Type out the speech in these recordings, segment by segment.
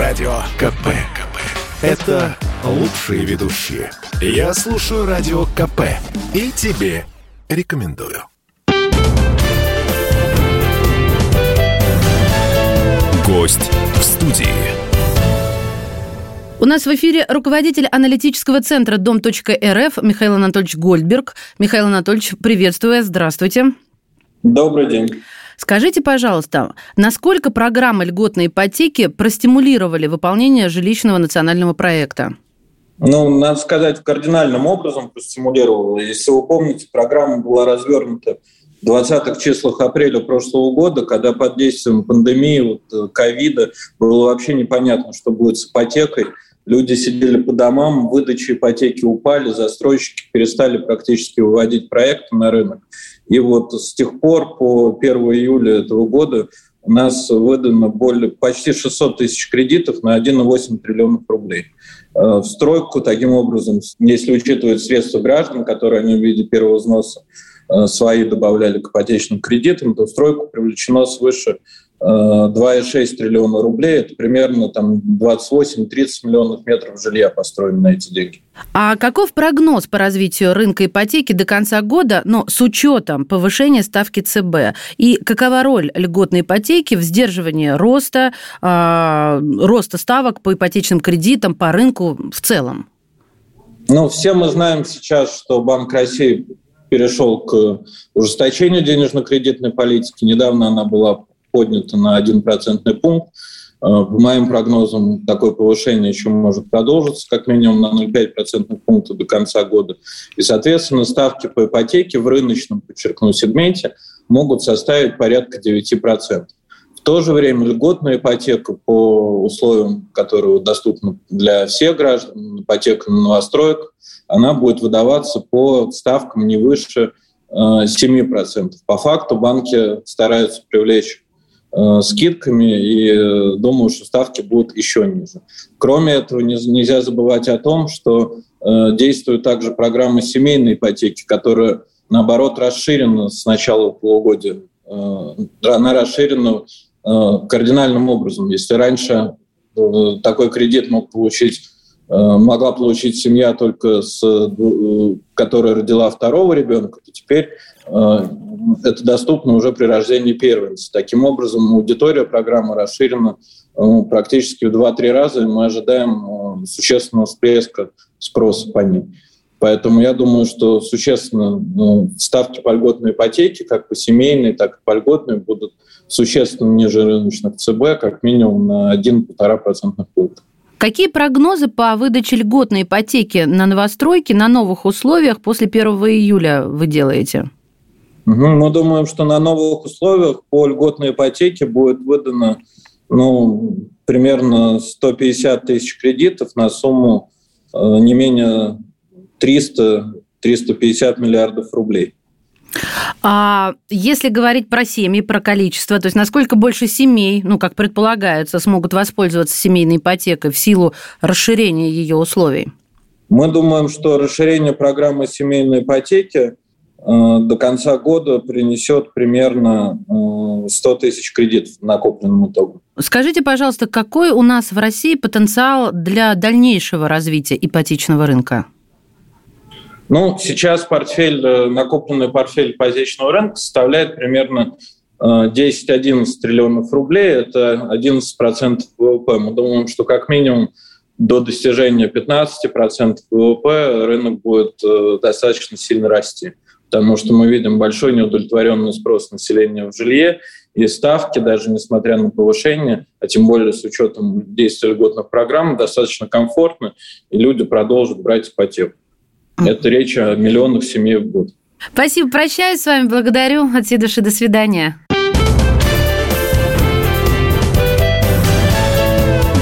Радио КП. КП. Это лучшие ведущие. Я слушаю Радио КП. И тебе рекомендую. Гость в студии. У нас в эфире руководитель аналитического центра дом.рф Михаил Анатольевич Гольдберг. Михаил Анатольевич, приветствую, здравствуйте. Добрый день. Скажите, пожалуйста, насколько программы льготной ипотеки простимулировали выполнение жилищного национального проекта? Ну, надо сказать, кардинальным образом простимулировала. Если вы помните, программа была развернута в 20-х числах апреля прошлого года, когда под действием пандемии, вот, э, ковида, было вообще непонятно, что будет с ипотекой. Люди сидели по домам, выдачи ипотеки упали, застройщики перестали практически выводить проекты на рынок. И вот с тех пор по 1 июля этого года у нас выдано более, почти 600 тысяч кредитов на 1,8 триллионов рублей. Э, в стройку таким образом, если учитывать средства граждан, которые они в виде первого взноса э, свои добавляли к ипотечным кредитам, то в стройку привлечено свыше 2,6 триллиона рублей, это примерно там 28-30 миллионов метров жилья построено на эти деньги. А каков прогноз по развитию рынка ипотеки до конца года, но с учетом повышения ставки ЦБ? И какова роль льготной ипотеки в сдерживании роста, э, роста ставок по ипотечным кредитам, по рынку в целом? Ну, все мы знаем сейчас, что Банк России перешел к ужесточению денежно-кредитной политики. Недавно она была поднято на 1 процентный пункт. Э, по моим прогнозам, такое повышение еще может продолжиться как минимум на 0,5 процентных пункта до конца года. И, соответственно, ставки по ипотеке в рыночном, подчеркну, сегменте могут составить порядка 9%. В то же время льготная ипотека по условиям, которые доступны для всех граждан, ипотека на новостроек, она будет выдаваться по ставкам не выше 7%. Э, по факту банки стараются привлечь скидками, и э, думаю, что ставки будут еще ниже. Кроме этого, нельзя забывать о том, что э, действует также программа семейной ипотеки, которая, наоборот, расширена с начала полугодия. Она расширена кардинальным образом. Если раньше такой кредит мог получить могла получить семья только с, которая родила второго ребенка, то теперь это доступно уже при рождении первенца. Таким образом, аудитория программы расширена практически в 2-3 раза, и мы ожидаем э, существенного всплеска спроса по ним. Поэтому я думаю, что существенно ну, ставки по льготной ипотеке, как по семейной, так и по льготной, будут существенно ниже рыночных ЦБ, как минимум на 1-1,5% пункта. Какие прогнозы по выдаче льготной ипотеки на новостройки на новых условиях после 1 июля вы делаете? Мы думаем, что на новых условиях по льготной ипотеке будет выдано ну, примерно 150 тысяч кредитов на сумму э, не менее 300-350 миллиардов рублей. А если говорить про семьи, про количество, то есть насколько больше семей, ну, как предполагается, смогут воспользоваться семейной ипотекой в силу расширения ее условий? Мы думаем, что расширение программы семейной ипотеки Э, до конца года принесет примерно 100 э, тысяч кредитов накопленным итогом. Скажите, пожалуйста, какой у нас в России потенциал для дальнейшего развития ипотечного рынка? Ну, сейчас портфель, э, накопленный портфель ипотечного рынка составляет примерно 10-11 триллионов рублей, это 11% ВВП. Мы думаем, что как минимум до достижения 15% ВВП рынок будет достаточно сильно расти потому что мы видим большой неудовлетворенный спрос населения в жилье, и ставки, даже несмотря на повышение, а тем более с учетом действия льготных программ, достаточно комфортны, и люди продолжат брать ипотеку. Это речь о миллионах семей в год. Спасибо, прощаюсь с вами, благодарю. От всей души, до свидания.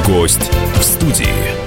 Гость в студии.